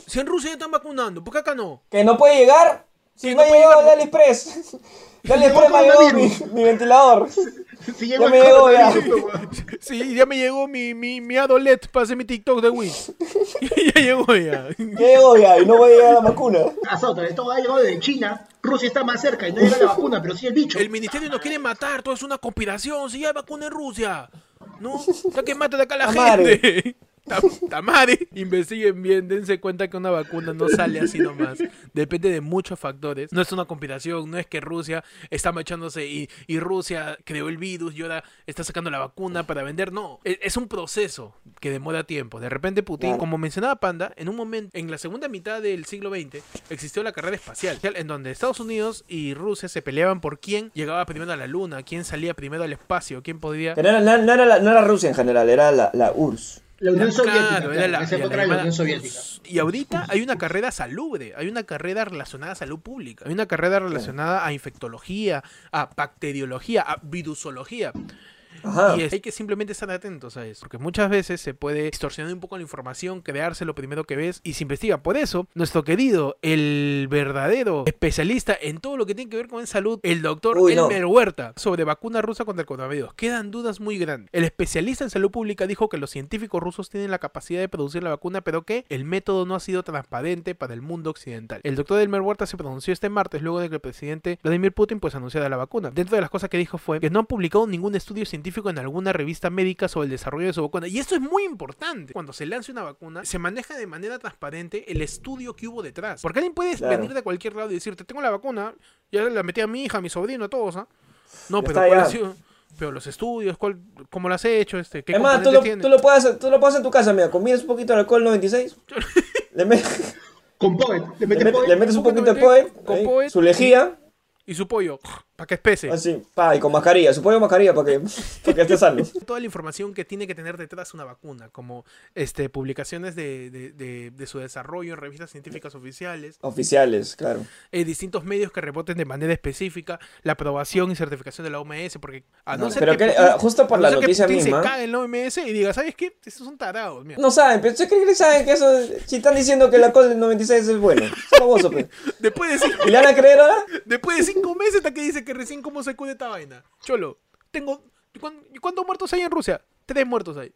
si en Rusia ya están vacunando, ¿por qué acá no? Que no puede llegar. Si no no ha puede llegado llegar. el AliExpress. El Llegó AliExpress me mi ventilador. Si Ya llegó me el llegó, ya. Sí, ya me llegó mi, mi, mi Adolet para hacer mi TikTok de Win. ya llegó ya. Llego ya y no voy a llegar a la vacuna. Azota, esto ha llegado desde China. Rusia está más cerca y no llega la vacuna, pero sí el bicho. El ministerio nos quiere matar, todo es una conspiración. Si ya hay vacuna en Rusia. ¿No? Ya que mate de acá a la Tamare. gente. Tam- Tamare. Investiguen bien, dense cuenta que una vacuna no sale así nomás. Depende de muchos factores. No es una conspiración, no es que Rusia está machándose y, y Rusia creó el virus y ahora está sacando la vacuna para vender. No, e- es un proceso que demora tiempo. De repente Putin, como mencionaba Panda, en un momento, en la segunda mitad del siglo XX, existió la carrera espacial, en donde Estados Unidos y Rusia se peleaban por quién llegaba primero a la Luna, quién salía primero al espacio, quién podía... No era, no, no era la- no era Rusia en general, era la, la URSS. La Unión Soviética. Claro, era claro, la- en esa la época era la llamada- Unión Soviética. Y ahorita hay una carrera salubre, hay una carrera relacionada a salud pública, hay una carrera relacionada a infectología, a bacteriología, a virusología. Ajá. Y es- hay que simplemente estar atentos a eso, porque muchas veces se puede distorsionar un poco la información, crearse lo primero que ves y se investiga. Por eso, nuestro querido, el verdadero especialista en todo lo que tiene que ver con salud, el doctor Uy, no. Elmer Huerta, sobre vacuna rusa contra el coronavirus. Quedan dudas muy grandes. El especialista en salud pública dijo que los científicos rusos tienen la capacidad de producir la vacuna, pero que el método no ha sido transparente para el mundo occidental. El doctor Elmer Huerta se pronunció este martes luego de que el presidente Vladimir Putin pues anunciara la vacuna. Dentro de las cosas que dijo fue que no han publicado ningún estudio científico en alguna revista médica sobre el desarrollo de su vacuna. Y esto es muy importante. Cuando se lance una vacuna, se maneja de manera transparente el estudio que hubo detrás. Porque alguien puede Claro. venir de cualquier lado y decirte, tengo la vacuna, ya la metí a mi hija, a mi sobrino, a todos, ¿ah? No, Ya pero está, ¿cuál ya. ha sido? Pero los estudios, ¿cuál, ¿cómo lo has hecho? Este, ¿Qué Es más, tú lo, tú, lo puedes, hacer- tú lo puedes hacer en tu casa, mira, combinas un poquito de alcohol 96, le, me- Con Poet. Le le, metes met- Poet. le metes un poquito de poet, con ahí, Poet. su lejía, Y su pollo, para que espese. así, pa, y con mascarilla, su pollo mascarilla para que, para que esté sano. toda la información que tiene que tener detrás una vacuna, como este publicaciones de, de- de- de su desarrollo en revistas científicas oficiales, Oficiales, claro. eh, distintos medios que reporten de manera específica la aprobación y certificación de la OMS, porque a no, No, ser pero que que, Putin- ah, justo por a no la que noticia Putin misma. se cague en la OMS y diga, ¿sabes qué? Estos son tarados, mira. No saben, pero ¿ustedes creen que saben que eso, si están diciendo que el alcohol del 96 es bueno? Es baboso, pe. Después de, cinco, ¿Y le van a creer ahora? después de cinco meses hasta que dice que recién cómo se cuida esta vaina. Cholo, tengo... ¿cuán- ¿Cuántos muertos hay en Rusia? Tres muertos hay.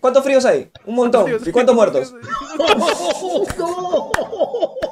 ¿Cuántos fríos hay? Un montón. ¿Y cuántos muertos? No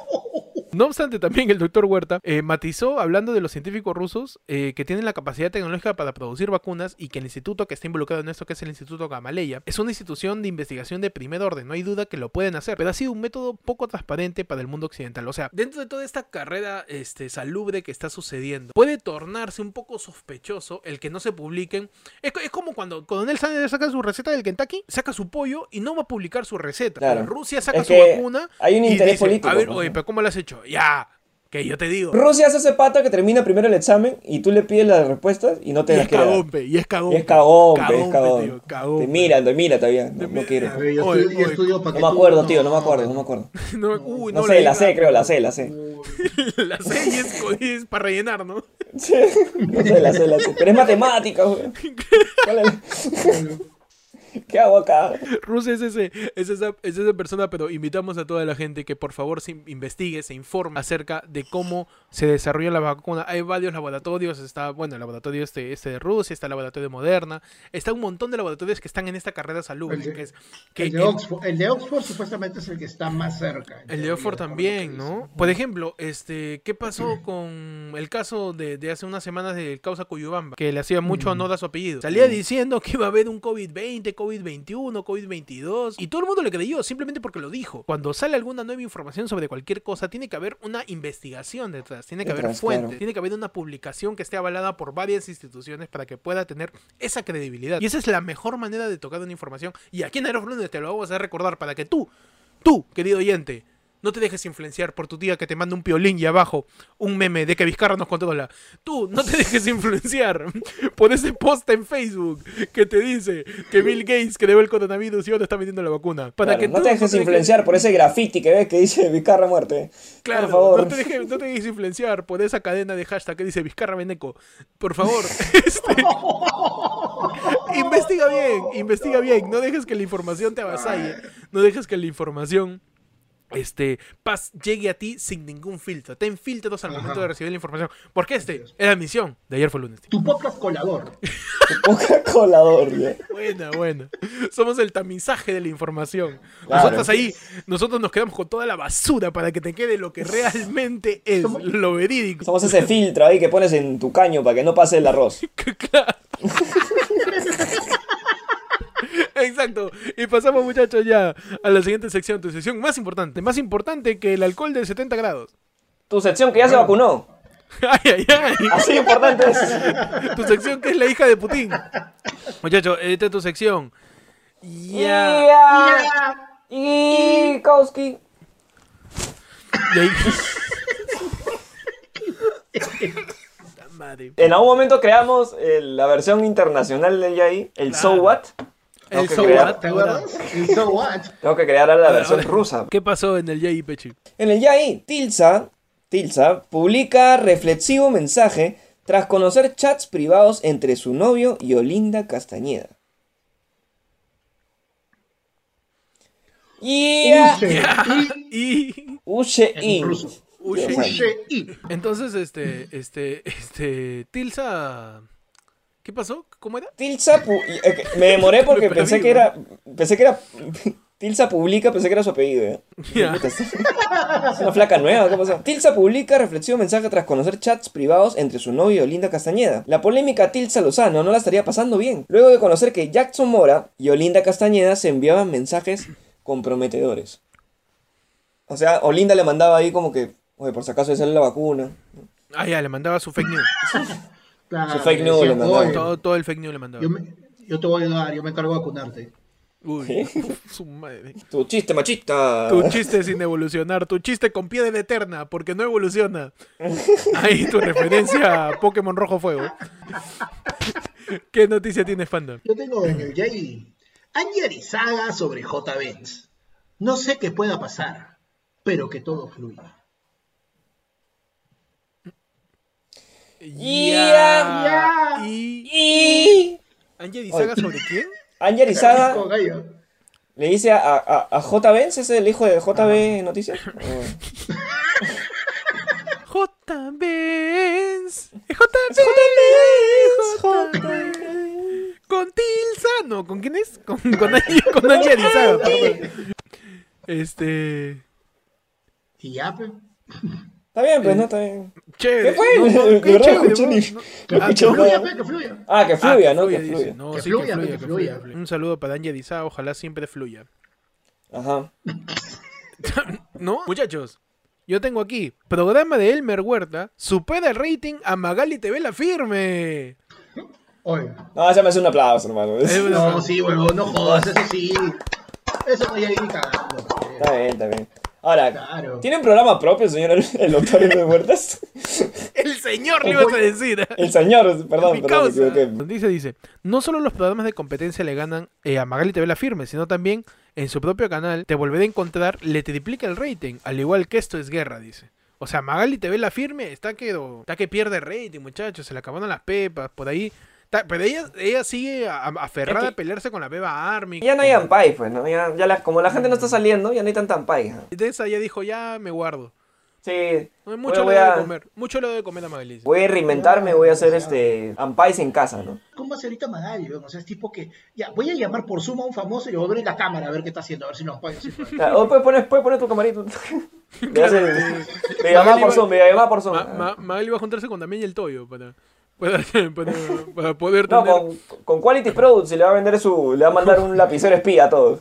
obstante, también el doctor Huerta eh, matizó, hablando de los científicos rusos eh, que tienen la capacidad tecnológica para producir vacunas y que el instituto que está involucrado en esto, que es el Instituto Gamaleya, es una institución de investigación de primer orden. No hay duda que lo pueden hacer, pero ha sido un método poco transparente para el mundo occidental. O sea, dentro de toda esta carrera este, salubre que está sucediendo, puede tornarse un poco sospechoso el que no se publiquen. Es, co- es como cuando Coronel Sanders saca su receta del Kentucky, saca su pollo y no va a publicar su receta. Claro. Rusia saca Es su vacuna. hay un y interés dice, político, A ver, oye, ¿no? pero ¿cómo lo has hecho? Ya, que yo te digo. Rusia hace ese pata que termina primero el examen y tú le pides las respuestas y no te Y las es quiere dar. cagón, pe, y es cagón. Y es cagón, es Cagón, Te pe. mira, te mira todavía. No, no mira. quiere. A ver, yo Oye, estudio, yo oye. estudio para No me acuerdo, tío, no me acuerdo, no me acuerdo. No, uy, No no, sé, la digas. sé, creo, la sé, la sé. La sé y es, es para rellenar, ¿no? No sé, la sé, la sé. Pero es matemática, güey. ¿Qué hago acá? Rusia es, ese, es, esa, es esa persona, pero invitamos a toda la gente que por favor se investigue, se informe acerca de cómo se desarrolla la vacuna. Hay varios laboratorios, está, bueno, el laboratorio este, este de Rusia, está el laboratorio de Moderna, está un montón de laboratorios que están en esta carrera salud. El de- que es, que el, de Oxford, el de Oxford supuestamente es el que está más cerca. El de Oxford también, ¿no? Por ejemplo, este, ¿qué pasó con el caso de, de hace unas semanas del causa Cuyubamba? Que le hacía mucho honor a su apellido. Salía diciendo que iba a haber un COVID-20, COVID-21, COVID-22. Y todo el mundo le creyó, simplemente porque lo dijo. Cuando sale alguna nueva información sobre cualquier cosa, tiene que haber una investigación detrás, tiene que haber fuentes, claro. tiene que haber una publicación que esté avalada por varias instituciones para que pueda tener esa credibilidad. Y esa es la mejor manera de tocar una información. Y aquí en Aeroflunes te lo vamos a recordar para que tú Tú, querido oyente, no te dejes influenciar por tu tía que te manda un piolín y abajo un meme de que Vizcarra nos controla. Tú, no te dejes influenciar por ese post en Facebook que te dice que Bill Gates creó el coronavirus y ahora está vendiendo la vacuna. Para Claro, que no tú te dejes influenciar por ese graffiti que ves que dice Vizcarra muerte. Claro, por favor. No, te dejes, no te dejes influenciar por esa cadena de hashtag que dice Vizcarra Beneco. Por favor, este, investiga bien, investiga bien. No dejes que la información te avasalle. No dejes que la información este paz llegue a ti sin ningún filtro. Ten filtros al Ajá. momento de recibir la información. Porque este es la misión de ayer fue lunes. tío. Tu podcast colador. Poca colador, ya. Buena, buena. Somos el tamizaje de la información. Claro. Nosotros ahí, nosotros nos quedamos con toda la basura para que te quede lo que realmente es, Somos- lo verídico. Somos ese filtro ahí que pones en tu caño para que no pase el arroz. Claro. Exacto. Y pasamos, muchachos, ya a la siguiente sección. Tu sección más importante. Más importante que el alcohol de 70 grados. Tu sección que ya se vacunó. Ay, ay, ay. Así importante es. Tu sección que es la hija de Putin. Muchachos, esta es tu sección. Ya. Ya. Y Kowski. Y ahí-. En algún momento creamos eh, la versión internacional de Yai, el So. What. El so crear- what, ¿Te acuerdas? El So What. Tengo que crear la versión ahora. rusa. ¿Qué pasó en el Yay Pechi? En el Yai, Tilsa, Tilsa publica reflexivo mensaje tras conocer chats privados entre su novio y Olinda Castañeda. Y. Entonces, este, este, este, Tilsa. ¿Qué pasó? ¿Cómo era? Tilsa, pu- eh, me demoré porque Me pensé que era, pensé que era, Tilsa publica, pensé que era su apellido. ¿eh? Es una flaca nueva, ¿qué pasó? Tilsa publica reflexivo mensaje tras conocer chats privados entre su novio y Olinda Castañeda. La polémica Tilsa Lozano no la estaría pasando bien, luego de conocer que Jackson Mora y Olinda Castañeda se enviaban mensajes comprometedores. O sea, Olinda le mandaba ahí como que, oye, por si acaso de sale la vacuna. Ah, ya, le mandaba su fake news. Claro, Su fake news le mandaba. "Oye, Todo, todo el fake news le mandaba. Yo, me- yo te voy a ayudar, yo me encargo de vacunarte. Uy, su madre. Tu chiste machista. Tu chiste sin evolucionar, tu chiste con pie de eterna, porque no evoluciona. Ahí tu referencia a Pokémon Rojo Fuego. ¿Qué noticia tienes, Fandom? Yo tengo en el Jay Angie Arizaga sobre J. Benz. No sé qué pueda pasar, pero que todo fluya. Ya. Ya. ¿Y Y... Angie Dizaga sobre quién? Ángel Izaga le dice a, a, a J. Benz, ¿ese es el hijo de JB Noticias? Oh. J. Benz. J. J. Benz. Con Tilsa. No, ¿con quién es? Con, con, con Arizaga, perdón. Este. Y ya, pues. Está bien, pues, no, está bien. Chévere. ¿Qué fue? No, no, De qué verdad chévere, escuché ¿no? ni- No. no Ah, escuché que fluya, nada. pues, que fluya. Ah, que Ah, fluya, ¿no? Que fluya. No, Que fluya, que. Un saludo para Angie Dizaga, ojalá siempre fluya. Ajá. ¿No? Muchachos, yo tengo aquí, programa de Elmer Huerta, supera el rating a Magali TV La Firme. Oye. No, ya me hace un aplauso, hermano. No, sí, huevón, no jodas, eso sí. Eso no hay ni cagando. Está bien, está bien. Ahora, Claro. ¿tiene un programa propio, señor el, el doctor de Huertas? El señor le ibas a decir. El señor, perdón, perdón, me causa. equivoqué. Dice, dice, no solo los programas de competencia le ganan eh, a Magali TV La Firme, sino también en su propio canal, Te Volveré a Encontrar, le triplica el rating, al igual que Esto es Guerra, dice. O sea, Magali TV La Firme está que, está que pierde rating, muchachos, se le acabaron las pepas, por ahí. Pero ella, ella sigue a- aferrada Es que- a pelearse con la beba Army. Ya no hay ampay, pues, ¿no? Ya, ya la- como la gente no está saliendo, ya no hay tanta ampay. ¿no? De esa ya dijo, ya me guardo. Sí. Mucho voy le a- de comer, mucho le de comer a Magali. Voy a reinventarme, voy a hacer este ampais en casa, ¿no? ¿Cómo hace ahorita Magali? O sea, es tipo que, ya, voy a llamar por Zoom a un famoso y le voy a abrir la cámara a ver qué está haciendo, a ver si nos si paga. Claro, O puedes poner, puedes poner tu camarito. Le Claro, Magali por va- Zoom, le llamaba por Zoom. Ma- Ma- Magali va a juntarse con Damián y el Toyo para, para, para, para poder No, tener con, con Quality Products y le va a vender su. Le va a mandar un lapicero espía a todos.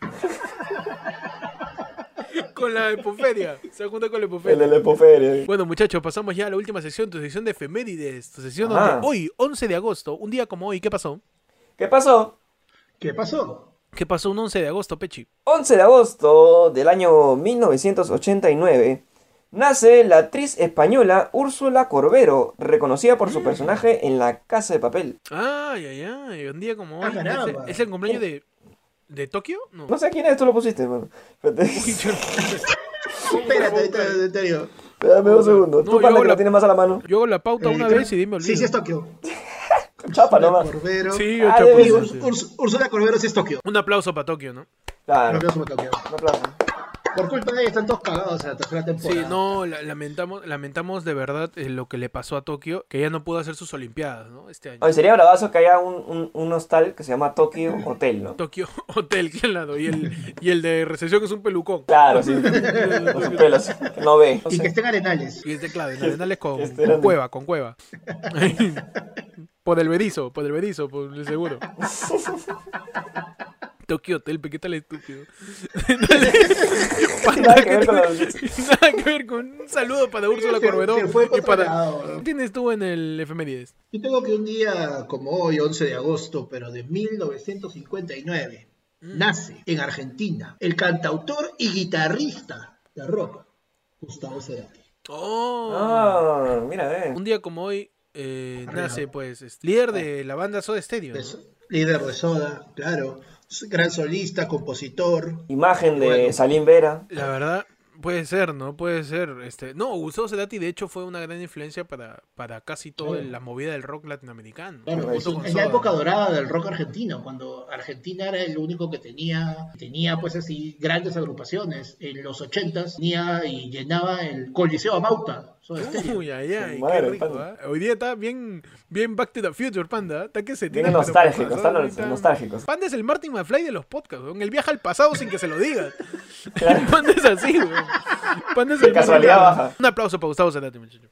con la epoferia. Se junta con la El epoferia. de la Epoferia. Bueno, muchachos, pasamos ya a la última sección, tu sección de efemérides. Tu sección Ah. donde hoy, 11 de agosto, un día como hoy, ¿qué pasó? ¿Qué pasó? ¿Qué pasó? ¿Qué pasó un 11 de agosto, Pechi? 11 de agosto del año 1989 nace la actriz española Úrsula Corbero, reconocida por su personaje en La Casa de Papel. Ay, ay, ay, un día como hoy. Ah. ¿Es, es el cumpleaños de, de Tokio? No. No sé quién es, tú lo pusiste, hermano. Espérate. Espérate, espérate, en serio. Dame dos segundos. No, Tú hago que la- lo tienes más a la mano. yo hago la pauta Eh, una vez y dime olvido. Sí, sí es Tokio. Chapa nomás. Corbero. Sí, Ah, Úrsula Corbero sí es Tokio. Un aplauso para Tokio, ¿no? Claro. Un aplauso para Tokio. Un aplauso. Por culpa de ella están todos cagados en la tercera temporada. Sí, no, la- lamentamos, lamentamos de verdad eh, lo que le pasó a Tokio, que ella no pudo hacer sus Olimpiadas, ¿no? Este año. Oye, sería bravazo que haya un, un, un hostal que se llama Tokyo Hotel, ¿no? Tokio Hotel, que al lado, y el, y el de recepción es un pelucón. Claro, sí. Con sus pelos. No ve. No Y que estén arenales. Y este, claro, en Arenales con, Este cueva, con cueva. por el berizo, por el berizo, por el seguro. Tokio Hotel, ¿qué tal estúpido? Panda, Nada que ¿qué ver con los- Nada que ver con un saludo para Úrsula Corberó y para... otro lado. ¿Qué tienes tú en el efemérides? Yo tengo que un día como hoy, 11 de agosto, pero de 1959, nace en Argentina el cantautor y guitarrista de rock, Gustavo Cerati. Oh, Ah, mira, eh. un día como hoy eh, nace pues es líder de la banda Soda Stereo. ¿no? Líder de Soda, claro, gran solista, compositor. Imagen de Bueno. Salim Vera. La verdad, puede ser, ¿no? Puede ser. Este, no, Gustavo Cerati de hecho fue una gran influencia para, para casi toda la movida del rock latinoamericano. Claro, es, la época dorada del rock argentino, cuando Argentina era el único que tenía, tenía pues así grandes agrupaciones. En los 80s tenía y llenaba el Coliseo Amauta. Uy, ay, ay, Madre, qué rico, panda. ¿ah? Hoy día está bien, bien Back to the Future, Panda. Está que se Bien nostálgico, nostálgicos. Panda es el Martin McFly de los podcasts, weón. El viaja al pasado sin que se lo digas. Claro. Panda es así, weón. Panda es el casualidad Martin- baja. Un aplauso para Gustavo Cerati, muchachos.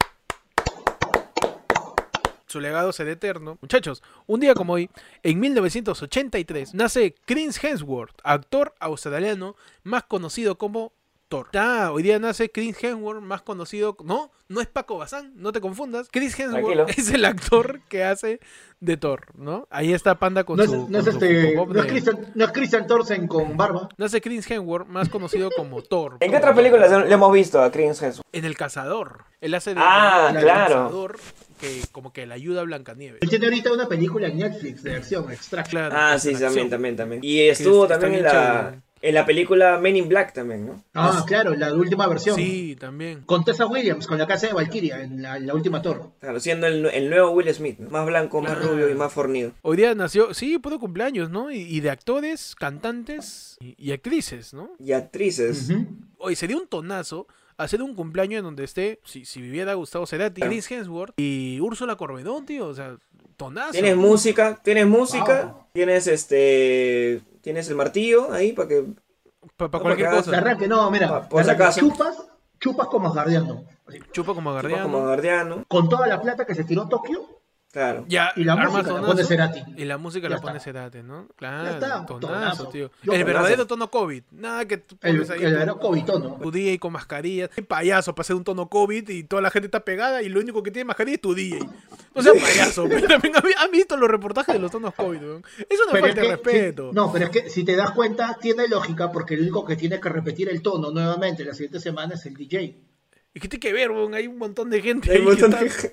Su legado será eterno. Muchachos, un día como hoy, en 1983, nace Chris Hemsworth, actor australiano más conocido como Thor. Ah, hoy día nace Chris Hemsworth, más conocido... No, no es Paco Bazán, no te confundas. Chris Hemsworth Tranquilo. es el actor que hace de Thor, ¿no? Ahí está Panda con No es, su... no es su este, no es Christian, no es Christian Thorsen con barba. Nace Chris Hemsworth, más conocido como Thor. ¿En qué otras películas le hemos visto a Chris Hemsworth? En El Cazador. Él hace de Ah, del claro. Cazador que como que le ayuda a Blancanieves. Él tiene ahorita una película en Netflix de acción, Extraction. Claro, Ah, sí, también, también, también. Y estuvo también en la, chévere. En la película Men in Black también, ¿no? Ah, claro, la última versión. Sí, también. Con Tessa Williams, con la casa de Valkyria, en la, en la última Thor. Claro, siendo el, el nuevo Will Smith, ¿no? Más blanco, más rubio y más fornido. Hoy día nació, sí, pudo cumpleaños, ¿no? Y, y de actores, cantantes y, y actrices, ¿no? Y actrices. Ujú. Hoy sería un tonazo hacer un cumpleaños en donde esté, si, si viviera Gustavo Cerati. Chris Hemsworth y Úrsula Corberón, tío, o sea, tonazo. Tienes música, tienes música, Wow. tienes este, tienes el martillo ahí para que Para No, cualquier cosa. arranque, no, mira. Por si acaso. Chupas, chupas como Asgardiano. Chupa como tipo guardián. como guardiano. Con toda la plata que se tiró Tokio, Claro. Ya, y la música la pone Cerati. Y la música Ya la pone está. Cerati, ¿no? Claro, está, tonazo, tonazo. tío. Yo el verdadero tono COVID. Nada que tú El, pones ahí. el tu- era Covitono. tu DJ con mascarilla. Qué payaso para hacer un tono COVID y toda la gente está pegada y lo único que tiene mascarilla es tu DJ. No seas payaso. pero también han- visto los reportajes de los tonos COVID, weón. Es una Pero falta es de que- respeto. no, pero es que si te das cuenta, tiene lógica porque el único que tiene que repetir el tono nuevamente la siguiente semana es el DJ. ¿Y qué tiene que ver, weón? Hay un montón de gente Hay un montón que de- está-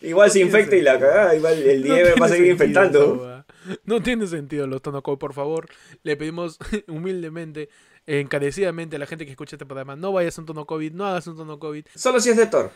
Igual se infecta y la cagada, igual el No nieve va a seguir infectando. No tiene sentido los tonos COVID, por favor. Le pedimos humildemente, encarecidamente a la gente que escucha este programa, no vayas a un tono COVID, no hagas un tono COVID. Solo si es de Thor.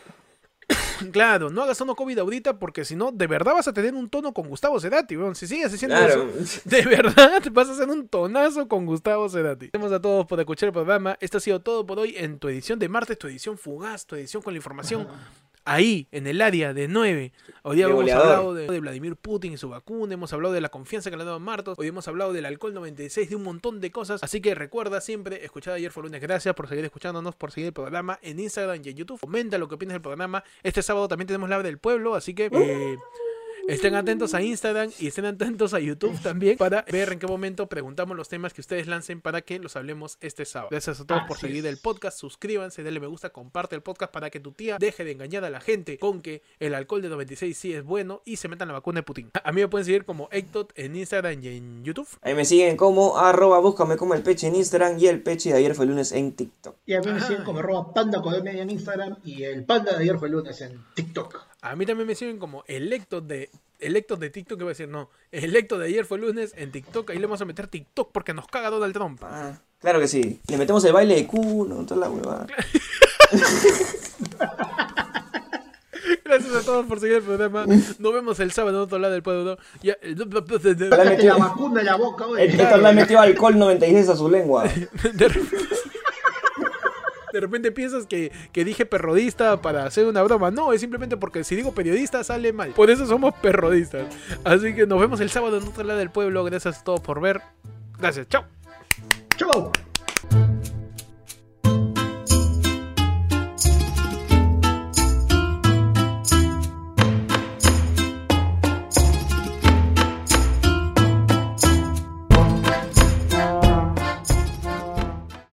Claro, no hagas tono COVID ahorita porque si no, de verdad vas a tener un tono con Gustavo Cerati, weón. Si sigues haciendo Claro. eso, de verdad vas a hacer un tonazo con Gustavo Cerati. Gracias a todos por escuchar el programa. Esto ha sido todo por hoy en tu edición de martes, tu edición fugaz, tu edición con la información ahí, en el área de 9. Hoy día hemos hablado de, de Vladimir Putin y su vacuna, hemos hablado de la confianza que le ha dado a Martos, hoy hemos hablado del alcohol 96, de un montón de cosas. Así que recuerda siempre, escuchar ayer fue lunes. Gracias por seguir escuchándonos, por seguir el programa en Instagram y en YouTube. Comenta lo que opinas del programa. Este sábado también tenemos la del pueblo, así que... eh, Estén atentos a Instagram y estén atentos a YouTube también para ver en qué momento preguntamos los temas que ustedes lancen para que los hablemos este sábado. Gracias a todos por seguir es. el podcast, suscríbanse, denle me gusta, comparte el podcast para que tu tía deje de engañar a la gente con que el alcohol de 96 sí es bueno y se metan la vacuna de Putin. A mí me pueden seguir como Ectot en Instagram y en YouTube. Ahí me siguen como arroba búscame como el peche en Instagram y el peche de ayer fue el lunes en TikTok. Y a mí me Ah. siguen como arroba panda con en Instagram y el panda de ayer fue el lunes en TikTok. A mí también me siguen como Electo de Electo de TikTok, que voy a decir, no, Electo de ayer fue lunes en TikTok, ahí le vamos a meter TikTok porque nos caga Donald Trump. Ah, claro que sí. Le metemos el baile de culo, toda la huevada. Gracias a todos por seguir el programa. Nos vemos el sábado en otro lado del pueblo. Ya, Hola, Sácate metió- la vacuna en la boca, El oye. Héctor le ha metido alcohol 96 a su lengua. de repente- piensas que, que dije perrodista para hacer una broma. No, es simplemente porque si digo periodista sale mal. Por eso somos perrodistas. Así que nos vemos el sábado en otro lado del pueblo. Gracias a todos por ver. Gracias, chao. ¡Chau!